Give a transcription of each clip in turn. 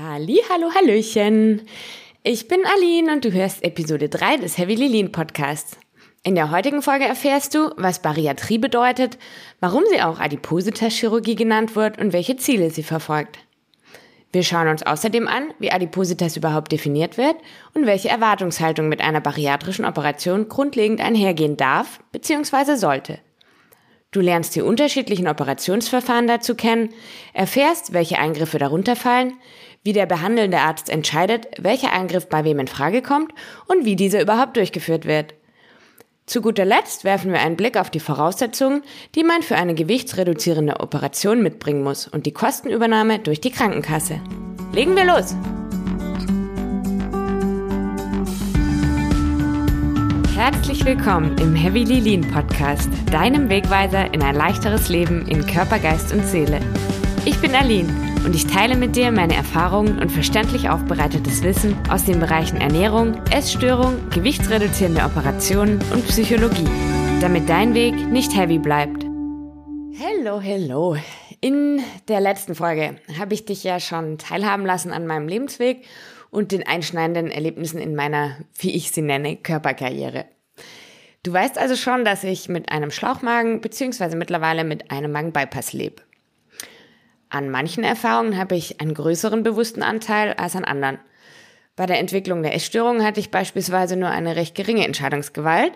Halli, hallo, hallöchen. Ich bin Aline und du hörst Episode 3 des Heavy Lilin Podcasts. In der heutigen Folge erfährst du, was Bariatrie bedeutet, warum sie auch Adipositas-Chirurgie genannt wird und welche Ziele sie verfolgt. Wir schauen uns außerdem an, wie Adipositas überhaupt definiert wird und welche Erwartungshaltung mit einer bariatrischen Operation grundlegend einhergehen darf bzw. sollte. Du lernst die unterschiedlichen Operationsverfahren dazu kennen, erfährst, welche Eingriffe darunter fallen, wie der behandelnde Arzt entscheidet, welcher Eingriff bei wem in Frage kommt und wie dieser überhaupt durchgeführt wird. Zu guter Letzt werfen wir einen Blick auf die Voraussetzungen, die man für eine gewichtsreduzierende Operation mitbringen muss und die Kostenübernahme durch die Krankenkasse. Legen wir los! Herzlich willkommen im Heavy Lean Podcast, deinem Wegweiser in ein leichteres Leben in Körper, Geist und Seele. Ich bin Aline und ich teile mit dir meine Erfahrungen und verständlich aufbereitetes Wissen aus den Bereichen Ernährung, Essstörung, gewichtsreduzierende Operationen und Psychologie, damit dein Weg nicht heavy bleibt. Hello, hello. In der letzten Folge habe ich dich ja schon teilhaben lassen an meinem Lebensweg und den einschneidenden Erlebnissen in meiner, wie ich sie nenne, Körperkarriere. Du weißt also schon, dass ich mit einem Schlauchmagen bzw. mittlerweile mit einem Magenbypass lebe. An manchen Erfahrungen habe ich einen größeren bewussten Anteil als an anderen. Bei der Entwicklung der Essstörung hatte ich beispielsweise nur eine recht geringe Entscheidungsgewalt.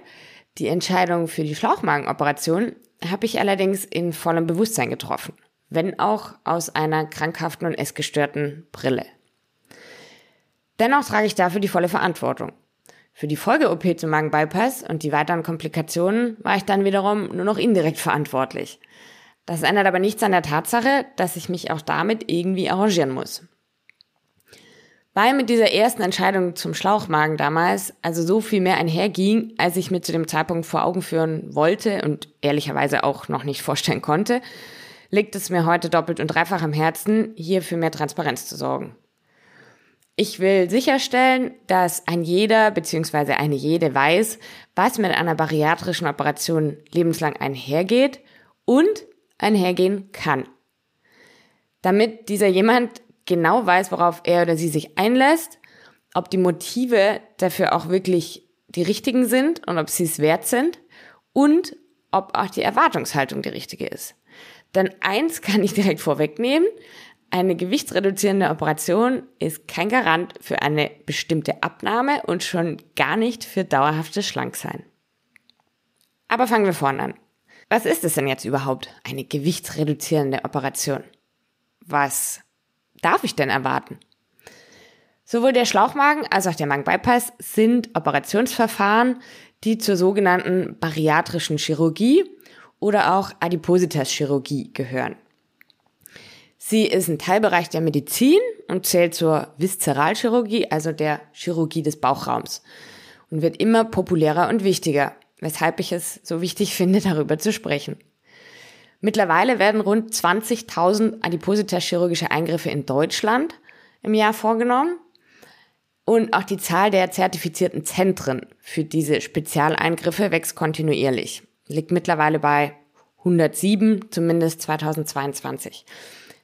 Die Entscheidung für die Schlauchmagenoperation habe ich allerdings in vollem Bewusstsein getroffen, wenn auch aus einer krankhaften und essgestörten Brille. Dennoch trage ich dafür die volle Verantwortung. Für die Folge-OP zum Magenbypass und die weiteren Komplikationen war ich dann wiederum nur noch indirekt verantwortlich. Das ändert aber nichts an der Tatsache, dass ich mich auch damit irgendwie arrangieren muss. Weil mit dieser ersten Entscheidung zum Schlauchmagen damals also so viel mehr einherging, als ich mir zu dem Zeitpunkt vor Augen führen wollte und ehrlicherweise auch noch nicht vorstellen konnte, liegt es mir heute doppelt und dreifach am Herzen, hier für mehr Transparenz zu sorgen. Ich will sicherstellen, dass ein jeder bzw. eine jede weiß, was mit einer bariatrischen Operation lebenslang einhergeht und einhergehen kann. Damit dieser jemand genau weiß, worauf er oder sie sich einlässt, ob die Motive dafür auch wirklich die richtigen sind und ob sie es wert sind und ob auch die Erwartungshaltung die richtige ist. Denn eins kann ich direkt vorwegnehmen, eine gewichtsreduzierende Operation ist kein Garant für eine bestimmte Abnahme und schon gar nicht für dauerhaftes Schlanksein. Aber fangen wir vorne an. Was ist es denn jetzt überhaupt, eine gewichtsreduzierende Operation? Was darf ich denn erwarten? Sowohl der Schlauchmagen als auch der Magenbypass sind Operationsverfahren, die zur sogenannten bariatrischen Chirurgie oder auch Adipositas-Chirurgie gehören. Sie ist ein Teilbereich der Medizin und zählt zur Viszeralchirurgie, also der Chirurgie des Bauchraums und wird immer populärer und wichtiger, weshalb ich es so wichtig finde, darüber zu sprechen. Mittlerweile werden rund 20.000 Adipositas-chirurgische Eingriffe in Deutschland im Jahr vorgenommen und auch die Zahl der zertifizierten Zentren für diese Spezialeingriffe wächst kontinuierlich, liegt mittlerweile bei 107, zumindest 2022.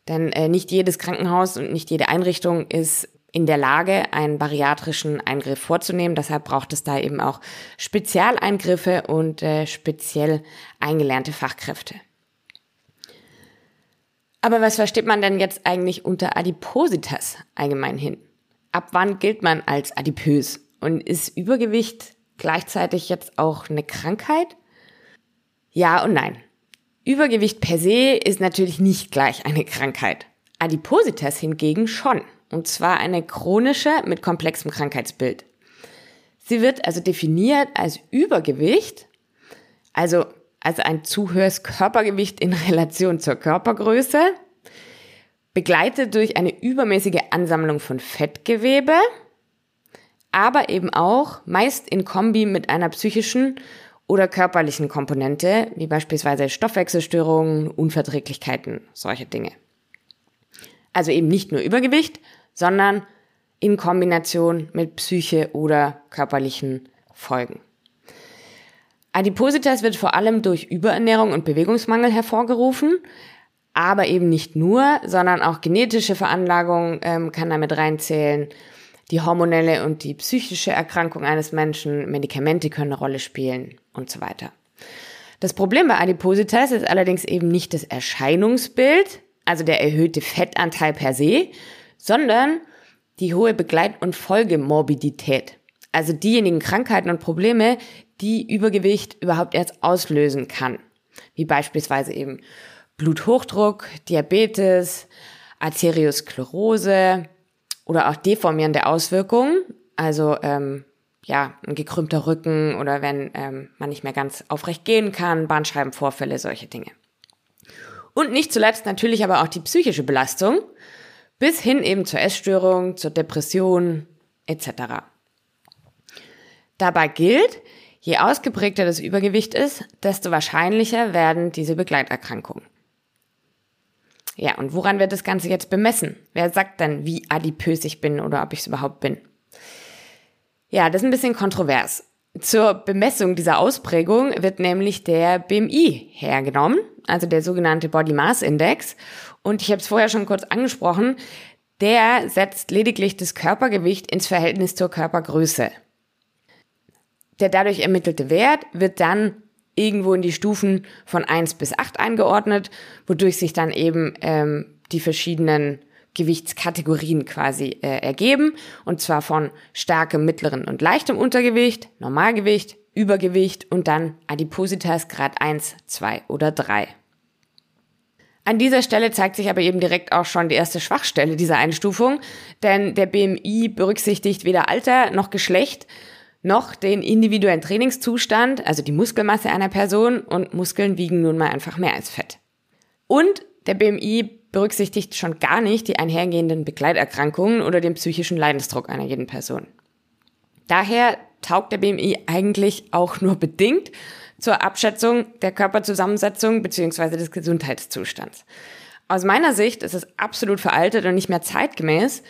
Denn äh, nicht jedes Krankenhaus und nicht jede Einrichtung ist in der Lage, einen bariatrischen Eingriff vorzunehmen. Deshalb braucht es da eben auch Spezialeingriffe und äh, speziell eingelernte Fachkräfte. Aber was versteht man denn jetzt eigentlich unter Adipositas allgemein hin? Ab wann gilt man als adipös? Und ist Übergewicht gleichzeitig jetzt auch eine Krankheit? Ja und nein. Übergewicht per se ist natürlich nicht gleich eine Krankheit. Adipositas hingegen schon. Und zwar eine chronische mit komplexem Krankheitsbild. Sie wird also definiert als Übergewicht, also als ein zu höheres Körpergewicht in Relation zur Körpergröße, begleitet durch eine übermäßige Ansammlung von Fettgewebe, aber eben auch meist in Kombi mit einer psychischen oder körperlichen Komponente, wie beispielsweise Stoffwechselstörungen, Unverträglichkeiten, solche Dinge. Also eben nicht nur Übergewicht, sondern in Kombination mit Psyche oder körperlichen Folgen. Adipositas wird vor allem durch Überernährung und Bewegungsmangel hervorgerufen, Aber eben nicht nur, sondern auch genetische Veranlagung ähm, kann damit reinzählen. Die hormonelle und die psychische Erkrankung eines Menschen, Medikamente können eine Rolle spielen und so weiter. Das Problem bei Adipositas ist allerdings eben nicht das Erscheinungsbild, also der erhöhte Fettanteil per se, sondern die hohe Begleit- und Folgemorbidität. Also diejenigen Krankheiten und Probleme, die Übergewicht überhaupt erst auslösen kann. Wie beispielsweise eben Bluthochdruck, Diabetes, Arteriosklerose oder auch deformierende Auswirkungen, also ähm, ja, ein gekrümmter Rücken oder wenn ähm, man nicht mehr ganz aufrecht gehen kann, Bandscheibenvorfälle, solche Dinge. Und nicht zuletzt natürlich aber auch die psychische Belastung, bis hin eben zur Essstörung, zur Depression etc. Dabei gilt, je ausgeprägter das Übergewicht ist, desto wahrscheinlicher werden diese Begleiterkrankungen. Ja, und woran wird das Ganze jetzt bemessen? Wer sagt dann, wie adipös ich bin oder ob ich es überhaupt bin? Ja, das ist ein bisschen kontrovers. Zur Bemessung dieser Ausprägung wird nämlich der BMI hergenommen, also der sogenannte Body Mass Index. Und ich habe es vorher schon kurz angesprochen, der setzt lediglich das Körpergewicht ins Verhältnis zur Körpergröße. Der dadurch ermittelte Wert wird dann irgendwo in die Stufen von 1 bis 8 eingeordnet, wodurch sich dann eben ähm, die verschiedenen Gewichtskategorien quasi äh, ergeben. Und zwar von starkem, mittleren und leichtem Untergewicht, Normalgewicht, Übergewicht und dann Adipositas Grad 1, 2 oder 3. An dieser Stelle zeigt sich aber eben direkt auch schon die erste Schwachstelle dieser Einstufung, denn der BMI berücksichtigt weder Alter noch Geschlecht, noch den individuellen Trainingszustand, also die Muskelmasse einer Person und Muskeln wiegen nun mal einfach mehr als Fett. Und der BMI berücksichtigt schon gar nicht die einhergehenden Begleiterkrankungen oder den psychischen Leidensdruck einer jeden Person. Daher taugt der BMI eigentlich auch nur bedingt zur Abschätzung der Körperzusammensetzung bzw. des Gesundheitszustands. Aus meiner Sicht ist es absolut veraltet und nicht mehr zeitgemäß,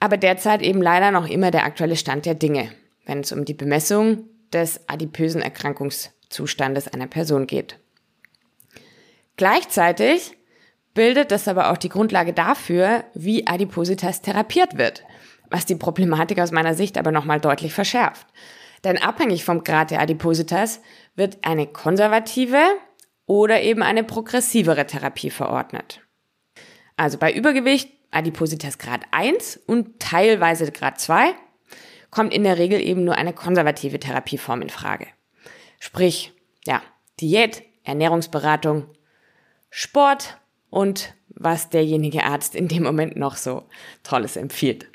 aber derzeit eben leider noch immer der aktuelle Stand der Dinge wenn es um die Bemessung des adipösen Erkrankungszustandes einer Person geht. Gleichzeitig bildet das aber auch die Grundlage dafür, wie Adipositas therapiert wird, was die Problematik aus meiner Sicht aber nochmal deutlich verschärft. Denn abhängig vom Grad der Adipositas wird eine konservative oder eben eine progressivere Therapie verordnet. Also bei Übergewicht Adipositas Grad 1 und teilweise Grad 2 kommt in der Regel eben nur eine konservative Therapieform in Frage. Sprich, ja, Diät, Ernährungsberatung, Sport und was derjenige Arzt in dem Moment noch so Tolles empfiehlt.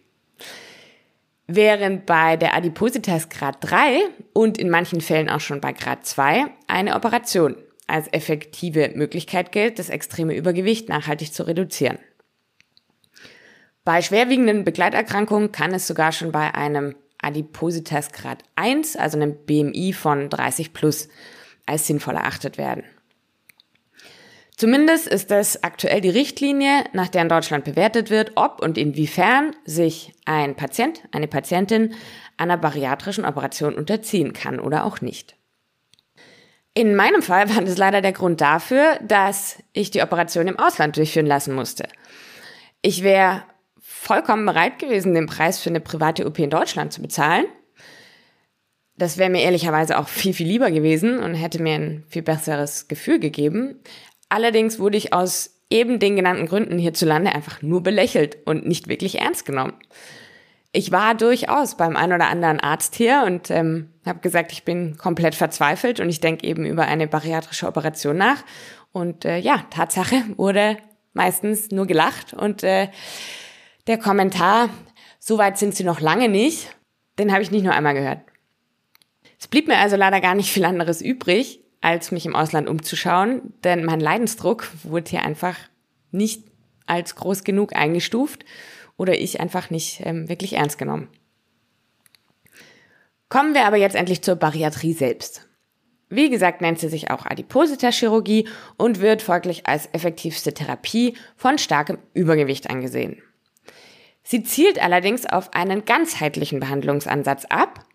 Während bei der Adipositas Grad 3 und in manchen Fällen auch schon bei Grad 2 eine Operation als effektive Möglichkeit gilt, das extreme Übergewicht nachhaltig zu reduzieren. Bei schwerwiegenden Begleiterkrankungen kann es sogar schon bei einem Adipositas Grad 1, also einem BMI von 30 plus, als sinnvoll erachtet werden. Zumindest ist es aktuell die Richtlinie, nach der in Deutschland bewertet wird, ob und inwiefern sich ein Patient, eine Patientin einer bariatrischen Operation unterziehen kann oder auch nicht. In meinem Fall war das leider der Grund dafür, dass ich die Operation im Ausland durchführen lassen musste. Ich wäre vollkommen bereit gewesen, den Preis für eine private OP in Deutschland zu bezahlen. Das wäre mir ehrlicherweise auch viel, viel lieber gewesen und hätte mir ein viel besseres Gefühl gegeben. Allerdings wurde ich aus eben den genannten Gründen hierzulande einfach nur belächelt und nicht wirklich ernst genommen. Ich war durchaus beim ein oder anderen Arzt hier und ähm, habe gesagt, ich bin komplett verzweifelt und ich denke eben über eine bariatrische Operation nach. Und äh, ja, Tatsache wurde meistens nur gelacht und äh, der Kommentar, so weit sind sie noch lange nicht, den habe ich nicht nur einmal gehört. Es blieb mir also leider gar nicht viel anderes übrig, als mich im Ausland umzuschauen, denn mein Leidensdruck wurde hier einfach nicht als groß genug eingestuft oder ich einfach nicht ähm, wirklich ernst genommen. Kommen wir aber jetzt endlich zur Bariatrie selbst. Wie gesagt, nennt sie sich auch Adipositas-Chirurgie und wird folglich als effektivste Therapie von starkem Übergewicht angesehen. Sie zielt allerdings auf einen ganzheitlichen Behandlungsansatz ab.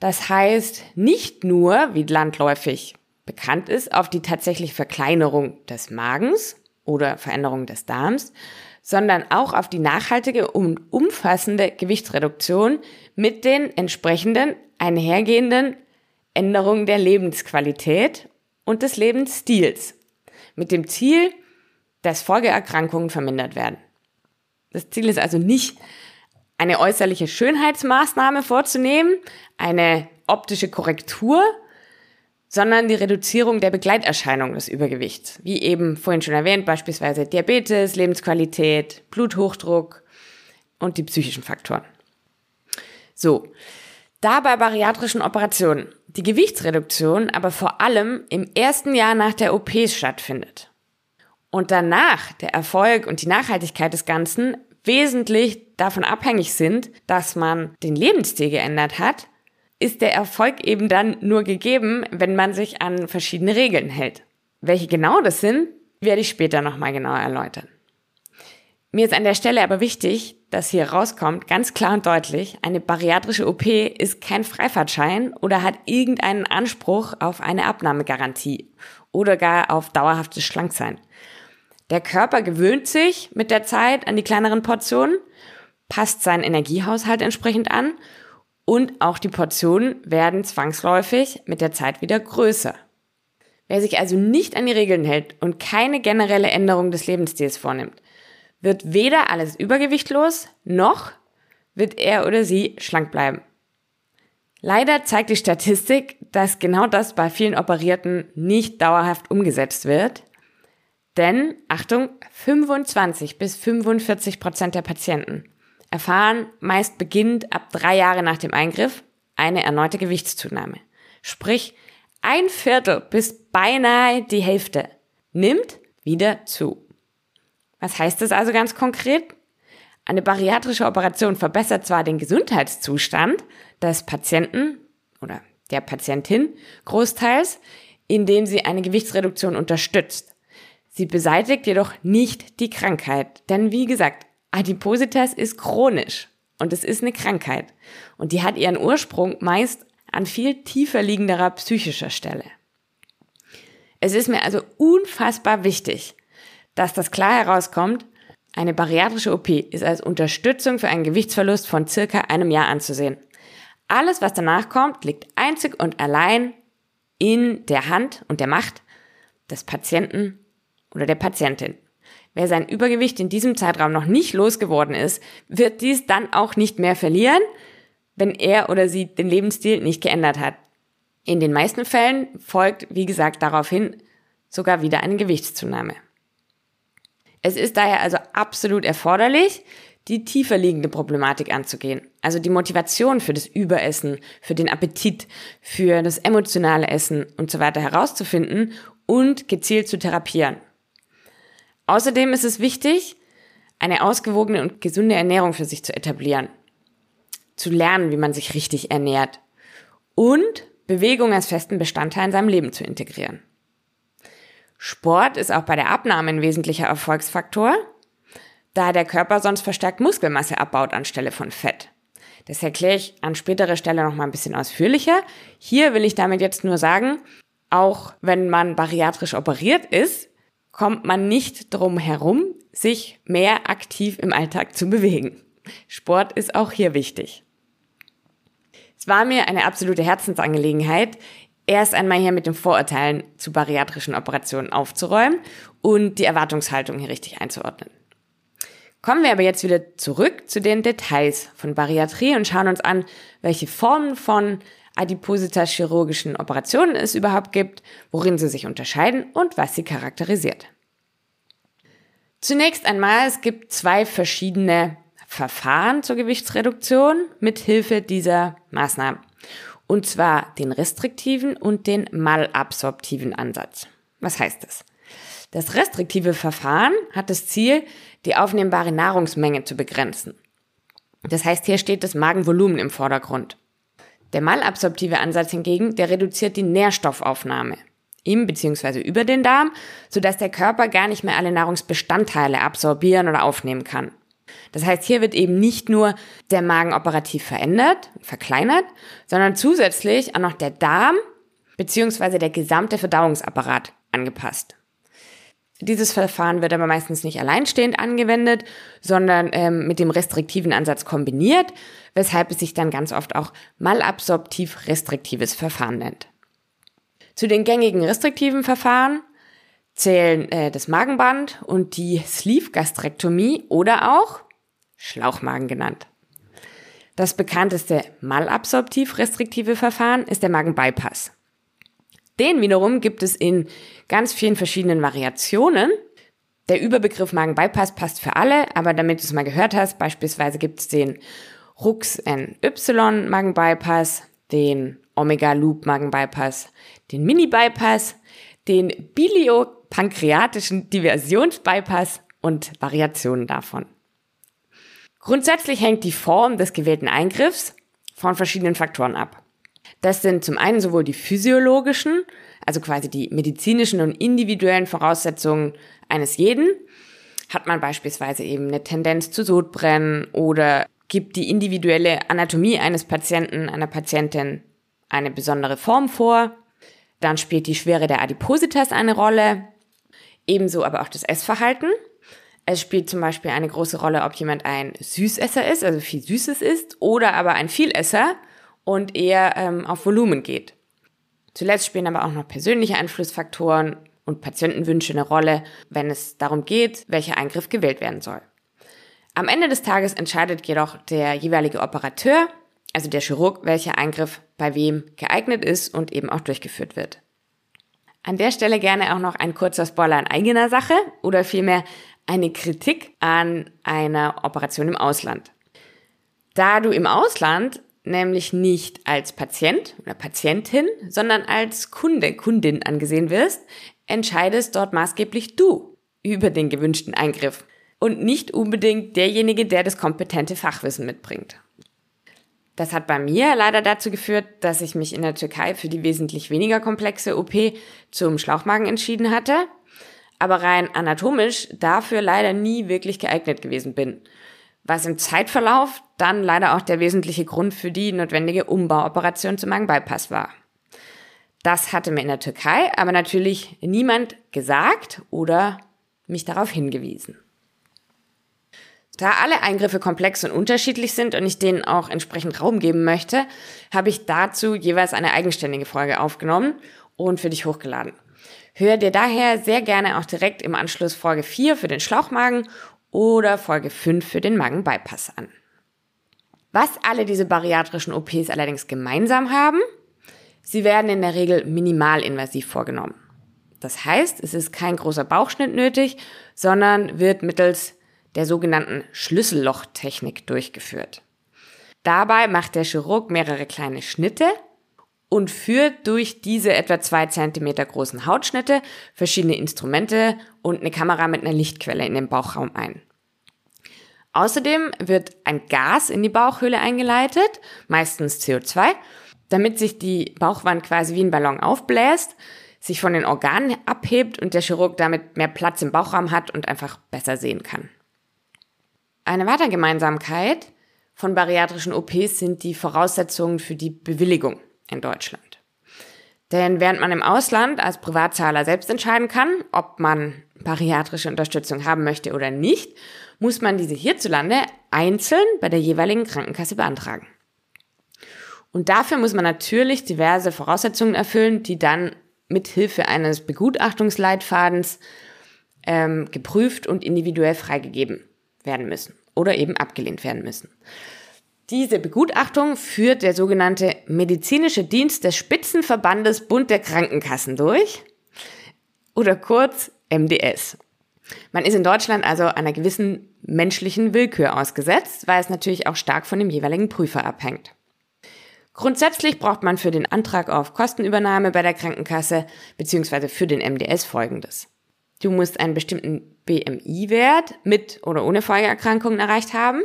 Das heißt, nicht nur, wie landläufig bekannt ist, auf die tatsächliche Verkleinerung des Magens oder Veränderungen des Darms, sondern auch auf die nachhaltige und umfassende Gewichtsreduktion mit den entsprechenden einhergehenden Änderungen der Lebensqualität und des Lebensstils. Mit dem Ziel, dass Folgeerkrankungen vermindert werden. Das Ziel ist also nicht, eine äußerliche Schönheitsmaßnahme vorzunehmen, eine optische Korrektur, sondern die Reduzierung der Begleiterscheinungen des Übergewichts, wie eben vorhin schon erwähnt, beispielsweise Diabetes, Lebensqualität, Bluthochdruck und die psychischen Faktoren. So, da bei bariatrischen Operationen die Gewichtsreduktion aber vor allem im ersten Jahr nach der OP stattfindet und danach der Erfolg und die Nachhaltigkeit des Ganzen wesentlich davon abhängig sind, dass man den Lebensstil geändert hat, ist der Erfolg eben dann nur gegeben, wenn man sich an verschiedene Regeln hält. Welche genau das sind, werde ich später nochmal genauer erläutern. Mir ist an der Stelle aber wichtig, dass hier rauskommt, ganz klar und deutlich, eine bariatrische OP ist kein Freifahrtschein oder hat irgendeinen Anspruch auf eine Abnahmegarantie oder gar auf dauerhaftes Schlanksein. Der Körper gewöhnt sich mit der Zeit an die kleineren Portionen, passt seinen Energiehaushalt entsprechend an und auch die Portionen werden zwangsläufig mit der Zeit wieder größer. Wer sich also nicht an die Regeln hält und keine generelle Änderung des Lebensstils vornimmt, wird weder alles übergewichtlos, noch wird er oder sie schlank bleiben. Leider zeigt die Statistik, dass genau das bei vielen Operierten nicht dauerhaft umgesetzt wird. Denn, Achtung, 25 bis 45 Prozent der Patienten erfahren meist beginnend ab drei Jahre nach dem Eingriff eine erneute Gewichtszunahme. Sprich, ein Viertel bis beinahe die Hälfte nimmt wieder zu. Was heißt das also ganz konkret? Eine bariatrische Operation verbessert zwar den Gesundheitszustand des Patienten oder der Patientin großteils, indem sie eine Gewichtsreduktion unterstützt. Sie beseitigt jedoch nicht die Krankheit, denn wie gesagt, Adipositas ist chronisch und es ist eine Krankheit und die hat ihren Ursprung meist an viel tiefer liegenderer psychischer Stelle. Es ist mir also unfassbar wichtig, dass das klar herauskommt, eine bariatrische OP ist als Unterstützung für einen Gewichtsverlust von circa einem Jahr anzusehen. Alles, was danach kommt, liegt einzig und allein in der Hand und der Macht des Patienten oder der Patientin. Wer sein Übergewicht in diesem Zeitraum noch nicht losgeworden ist, wird dies dann auch nicht mehr verlieren, wenn er oder sie den Lebensstil nicht geändert hat. In den meisten Fällen folgt, wie gesagt, daraufhin sogar wieder eine Gewichtszunahme. Es ist daher also absolut erforderlich, die tiefer liegende Problematik anzugehen. Also die Motivation für das Überessen, für den Appetit, für das emotionale Essen und so weiter herauszufinden und gezielt zu therapieren. Außerdem ist es wichtig, eine ausgewogene und gesunde Ernährung für sich zu etablieren. Zu lernen, wie man sich richtig ernährt. Und Bewegung als festen Bestandteil in seinem Leben zu integrieren. Sport ist auch bei der Abnahme ein wesentlicher Erfolgsfaktor, da der Körper sonst verstärkt Muskelmasse abbaut anstelle von Fett. Das erkläre ich an späterer Stelle noch mal ein bisschen ausführlicher. Hier will ich damit jetzt nur sagen, auch wenn man bariatrisch operiert ist, kommt man nicht drum herum, sich mehr aktiv im Alltag zu bewegen. Sport ist auch hier wichtig. Es war mir eine absolute Herzensangelegenheit, erst einmal hier mit den Vorurteilen zu bariatrischen Operationen aufzuräumen und die Erwartungshaltung hier richtig einzuordnen. Kommen wir aber jetzt wieder zurück zu den Details von Bariatrie und schauen uns an, welche Formen von Adipositas chirurgischen Operationen es überhaupt gibt, worin sie sich unterscheiden und was sie charakterisiert. Zunächst einmal, es gibt zwei verschiedene Verfahren zur Gewichtsreduktion mit Hilfe dieser Maßnahmen. Und zwar den restriktiven und den malabsorptiven Ansatz. Was heißt das? Das restriktive Verfahren hat das Ziel, die aufnehmbare Nahrungsmenge zu begrenzen. Das heißt, hier steht das Magenvolumen im Vordergrund. Der malabsorptive Ansatz hingegen, der reduziert die Nährstoffaufnahme im bzw. über den Darm, sodass der Körper gar nicht mehr alle Nahrungsbestandteile absorbieren oder aufnehmen kann. Das heißt, hier wird eben nicht nur der Magen operativ verändert, verkleinert, sondern zusätzlich auch noch der Darm bzw. der gesamte Verdauungsapparat angepasst. Dieses Verfahren wird aber meistens nicht alleinstehend angewendet, sondern ähm, mit dem restriktiven Ansatz kombiniert, weshalb es sich dann ganz oft auch malabsorptiv restriktives Verfahren nennt. Zu den gängigen restriktiven Verfahren zählen äh, das Magenband und die Sleeve-Gastrektomie oder auch Schlauchmagen genannt. Das bekannteste malabsorptiv restriktive Verfahren ist der Magenbypass. Den wiederum gibt es in ganz vielen verschiedenen Variationen. Der Überbegriff Magenbypass passt für alle, aber damit du es mal gehört hast, beispielsweise gibt es den Rux NY Magenbypass, den Omega Loop Magenbypass, den Mini-Bypass, den biliopankreatischen Diversionsbypass und Variationen davon. Grundsätzlich hängt die Form des gewählten Eingriffs von verschiedenen Faktoren ab. Das sind zum einen sowohl die physiologischen, also quasi die medizinischen und individuellen Voraussetzungen eines jeden. Hat man beispielsweise eben eine Tendenz zu Sodbrennen oder gibt die individuelle Anatomie eines Patienten, einer Patientin eine besondere Form vor. Dann spielt die Schwere der Adipositas eine Rolle, ebenso aber auch das Essverhalten. Es spielt zum Beispiel eine große Rolle, ob jemand ein Süßesser ist, also viel Süßes isst, oder aber ein Vielesser und eher ähm, auf Volumen geht. Zuletzt spielen aber auch noch persönliche Einflussfaktoren und Patientenwünsche eine Rolle, wenn es darum geht, welcher Eingriff gewählt werden soll. Am Ende des Tages entscheidet jedoch der jeweilige Operateur, also der Chirurg, welcher Eingriff bei wem geeignet ist und eben auch durchgeführt wird. An der Stelle gerne auch noch ein kurzer Spoiler in eigener Sache oder vielmehr eine Kritik an einer Operation im Ausland. Da du im Ausland nämlich nicht als Patient oder Patientin, sondern als Kunde, Kundin angesehen wirst, entscheidest dort maßgeblich du über den gewünschten Eingriff und nicht unbedingt derjenige, der das kompetente Fachwissen mitbringt. Das hat bei mir leider dazu geführt, dass ich mich in der Türkei für die wesentlich weniger komplexe OP zum Schlauchmagen entschieden hatte, aber rein anatomisch dafür leider nie wirklich geeignet gewesen bin. Was im Zeitverlauf dann leider auch der wesentliche Grund für die notwendige Umbauoperation zum Magenbypass war. Das hatte mir in der Türkei aber natürlich niemand gesagt oder mich darauf hingewiesen. Da alle Eingriffe komplex und unterschiedlich sind und ich denen auch entsprechend Raum geben möchte, habe ich dazu jeweils eine eigenständige Folge aufgenommen und für dich hochgeladen. Hör dir daher sehr gerne auch direkt im Anschluss Folge 4 für den Schlauchmagen oder Folge 5 für den Magenbypass an. Was alle diese bariatrischen OPs allerdings gemeinsam haben, sie werden in der Regel minimalinvasiv vorgenommen. Das heißt, es ist kein großer Bauchschnitt nötig, sondern wird mittels der sogenannten Schlüssellochtechnik durchgeführt. Dabei macht der Chirurg mehrere kleine Schnitte und führt durch diese etwa zwei Zentimeter großen Hautschnitte verschiedene Instrumente und eine Kamera mit einer Lichtquelle in den Bauchraum ein. Außerdem wird ein Gas in die Bauchhöhle eingeleitet, meistens CO2, damit sich die Bauchwand quasi wie ein Ballon aufbläst, sich von den Organen abhebt und der Chirurg damit mehr Platz im Bauchraum hat und einfach besser sehen kann. Eine weitere Gemeinsamkeit von bariatrischen OPs sind die Voraussetzungen für die Bewilligung in Deutschland. Denn während man im Ausland als Privatzahler selbst entscheiden kann, ob man bariatrische Unterstützung haben möchte oder nicht, muss man diese hierzulande einzeln bei der jeweiligen Krankenkasse beantragen. Und dafür muss man natürlich diverse Voraussetzungen erfüllen, die dann mit Hilfe eines Begutachtungsleitfadens ähm, geprüft und individuell freigegeben werden müssen oder eben abgelehnt werden müssen. Diese Begutachtung führt der sogenannte medizinische Dienst des Spitzenverbandes Bund der Krankenkassen durch oder kurz MDS. Man ist in Deutschland also einer gewissen menschlichen Willkür ausgesetzt, weil es natürlich auch stark von dem jeweiligen Prüfer abhängt. Grundsätzlich braucht man für den Antrag auf Kostenübernahme bei der Krankenkasse bzw. für den MDS folgendes. Du musst einen bestimmten BMI-Wert mit oder ohne Folgeerkrankungen erreicht haben.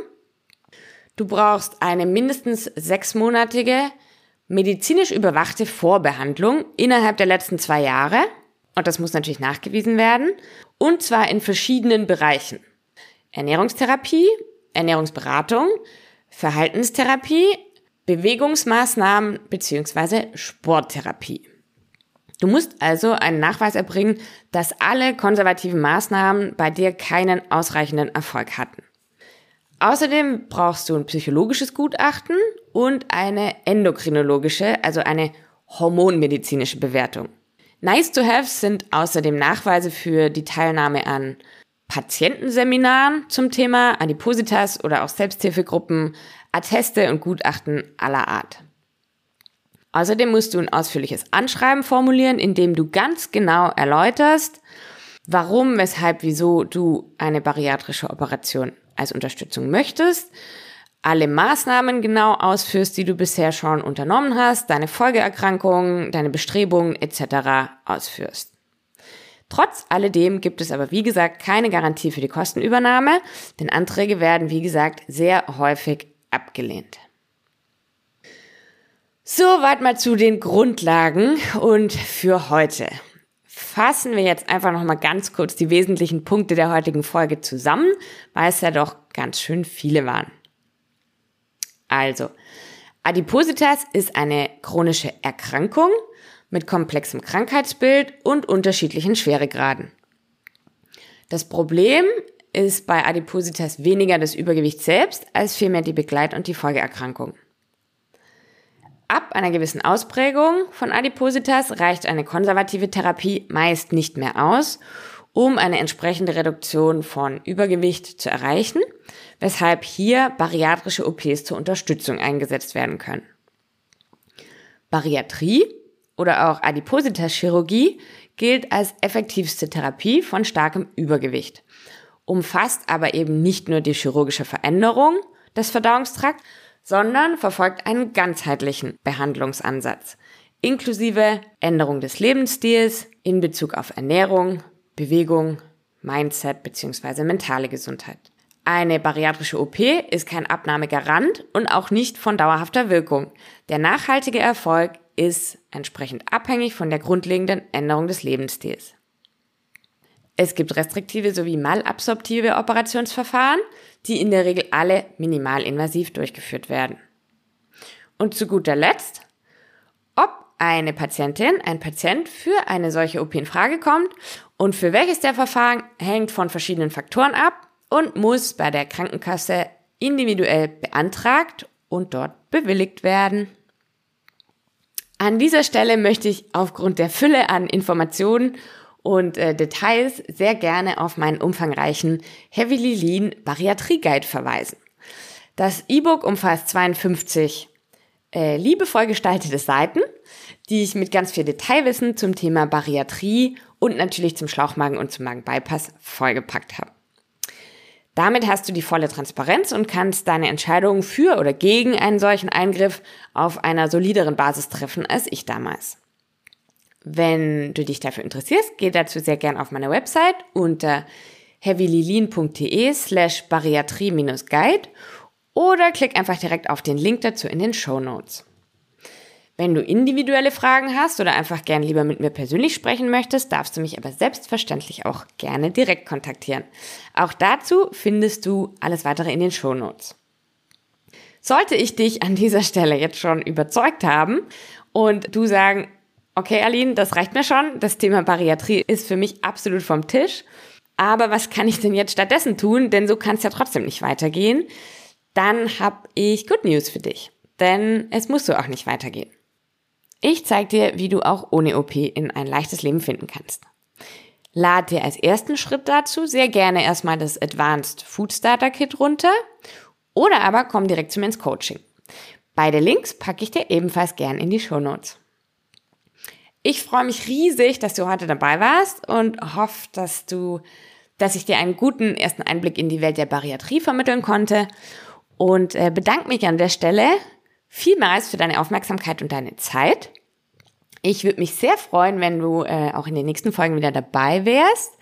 Du brauchst eine mindestens sechsmonatige medizinisch überwachte Vorbehandlung innerhalb der letzten zwei Jahre. Und das muss natürlich nachgewiesen werden. Und zwar in verschiedenen Bereichen. Ernährungstherapie, Ernährungsberatung, Verhaltenstherapie, Bewegungsmaßnahmen bzw. Sporttherapie. Du musst also einen Nachweis erbringen, dass alle konservativen Maßnahmen bei dir keinen ausreichenden Erfolg hatten. Außerdem brauchst du ein psychologisches Gutachten und eine endokrinologische, also eine hormonmedizinische Bewertung. Nice to have sind außerdem Nachweise für die Teilnahme an Patientenseminaren zum Thema Adipositas oder auch Selbsthilfegruppen, Atteste und Gutachten aller Art. Außerdem musst du ein ausführliches Anschreiben formulieren, in dem du ganz genau erläuterst, warum, weshalb, wieso du eine bariatrische Operation als Unterstützung möchtest, alle Maßnahmen genau ausführst, die du bisher schon unternommen hast, deine Folgeerkrankungen, deine Bestrebungen etc. ausführst. Trotz alledem gibt es aber, wie gesagt, keine Garantie für die Kostenübernahme, denn Anträge werden, wie gesagt, sehr häufig abgelehnt. Soweit mal zu den Grundlagen und für heute. Fassen wir jetzt einfach noch mal ganz kurz die wesentlichen Punkte der heutigen Folge zusammen, weil es ja doch ganz schön viele waren. Also, Adipositas ist eine chronische Erkrankung mit komplexem Krankheitsbild und unterschiedlichen Schweregraden. Das Problem ist bei Adipositas weniger das Übergewicht selbst, als vielmehr die Begleit- und die Folgeerkrankung. Ab einer gewissen Ausprägung von Adipositas reicht eine konservative Therapie meist nicht mehr aus, um eine entsprechende Reduktion von Übergewicht zu erreichen, weshalb hier bariatrische OPs zur Unterstützung eingesetzt werden können. Bariatrie oder auch Adipositas-Chirurgie gilt als effektivste Therapie von starkem Übergewicht, umfasst aber eben nicht nur die chirurgische Veränderung des Verdauungstrakts, sondern verfolgt einen ganzheitlichen Behandlungsansatz, inklusive Änderung des Lebensstils in Bezug auf Ernährung, Bewegung, Mindset bzw. mentale Gesundheit. Eine bariatrische OP ist kein Abnahmegarant und auch nicht von dauerhafter Wirkung. Der nachhaltige Erfolg ist entsprechend abhängig von der grundlegenden Änderung des Lebensstils. Es gibt restriktive sowie malabsorptive Operationsverfahren, die in der Regel alle minimalinvasiv durchgeführt werden. Und zu guter Letzt, ob eine Patientin, ein Patient für eine solche OP in Frage kommt und für welches der Verfahren hängt von verschiedenen Faktoren ab und muss bei der Krankenkasse individuell beantragt und dort bewilligt werden. An dieser Stelle möchte ich aufgrund der Fülle an Informationen und äh, Details sehr gerne auf meinen umfangreichen Heavily Lean Bariatrie Guide verweisen. Das E-Book umfasst 52 äh, liebevoll gestaltete Seiten, die ich mit ganz viel Detailwissen zum Thema Bariatrie und natürlich zum Schlauchmagen und zum Magenbypass vollgepackt habe. Damit hast du die volle Transparenz und kannst deine Entscheidungen für oder gegen einen solchen Eingriff auf einer solideren Basis treffen als ich damals. Wenn du dich dafür interessierst, geh dazu sehr gern auf meine Website unter heavylilin.de slash bariatrie-guide oder klick einfach direkt auf den Link dazu in den Show Notes. Wenn du individuelle Fragen hast oder einfach gern lieber mit mir persönlich sprechen möchtest, darfst du mich aber selbstverständlich auch gerne direkt kontaktieren. Auch dazu findest du alles weitere in den Show Notes. Sollte ich dich an dieser Stelle jetzt schon überzeugt haben und du sagen, okay, Aline, das reicht mir schon. Das Thema Bariatrie ist für mich absolut vom Tisch. Aber was kann ich denn jetzt stattdessen tun? Denn so kann es ja trotzdem nicht weitergehen. Dann habe ich Good News für dich. Denn es muss so auch nicht weitergehen. Ich zeige dir, wie du auch ohne OP in ein leichtes Leben finden kannst. Lad dir als ersten Schritt dazu sehr gerne erstmal das Advanced Food Starter Kit runter oder aber komm direkt zu mir ins Coaching. Beide Links packe ich dir ebenfalls gern in die Show Notes. Ich freue mich riesig, dass du heute dabei warst und hoffe, dass du, dass ich dir einen guten ersten Einblick in die Welt der Bariatrie vermitteln konnte und äh, bedanke mich an der Stelle vielmals für deine Aufmerksamkeit und deine Zeit. Ich würde mich sehr freuen, wenn du äh, auch in den nächsten Folgen wieder dabei wärst.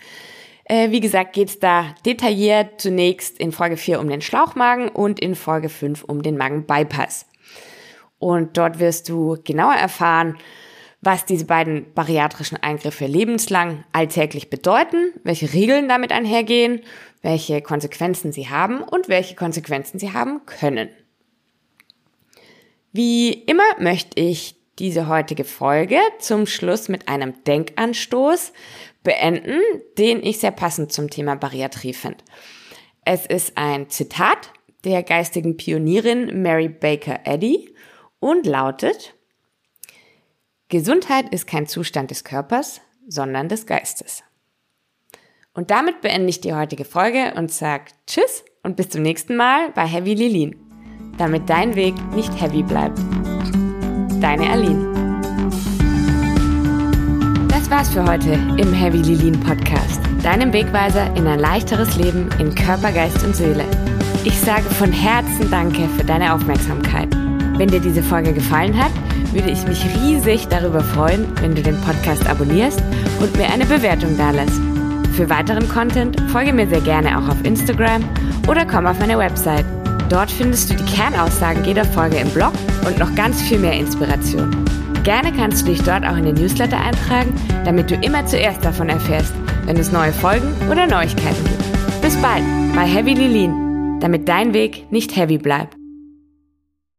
Äh, wie gesagt, geht's da detailliert zunächst in Folge 4 um den Schlauchmagen und in Folge 5 um den Magenbypass. Und dort wirst du genauer erfahren, was diese beiden bariatrischen Eingriffe lebenslang alltäglich bedeuten, welche Regeln damit einhergehen, welche Konsequenzen sie haben und welche Konsequenzen sie haben können. Wie immer möchte ich diese heutige Folge zum Schluss mit einem Denkanstoß beenden, den ich sehr passend zum Thema Bariatrie finde. Es ist ein Zitat der geistigen Pionierin Mary Baker Eddy und lautet, Gesundheit ist kein Zustand des Körpers, sondern des Geistes. Und damit beende ich die heutige Folge und sage Tschüss und bis zum nächsten Mal bei Heavy Lilin, damit dein Weg nicht heavy bleibt. Deine Aline. Das war's für heute im Heavy Lilin Podcast, deinem Wegweiser in ein leichteres Leben in Körper, Geist und Seele. Ich sage von Herzen Danke für deine Aufmerksamkeit. Wenn dir diese Folge gefallen hat, würde ich mich riesig darüber freuen, wenn du den Podcast abonnierst und mir eine Bewertung dalässt. Für weiteren Content folge mir sehr gerne auch auf Instagram oder komm auf meine Website. Dort findest du die Kernaussagen jeder Folge im Blog und noch ganz viel mehr Inspiration. Gerne kannst du dich dort auch in den Newsletter eintragen, damit du immer zuerst davon erfährst, wenn es neue Folgen oder Neuigkeiten gibt. Bis bald bei Heavy Lilin damit dein Weg nicht heavy bleibt.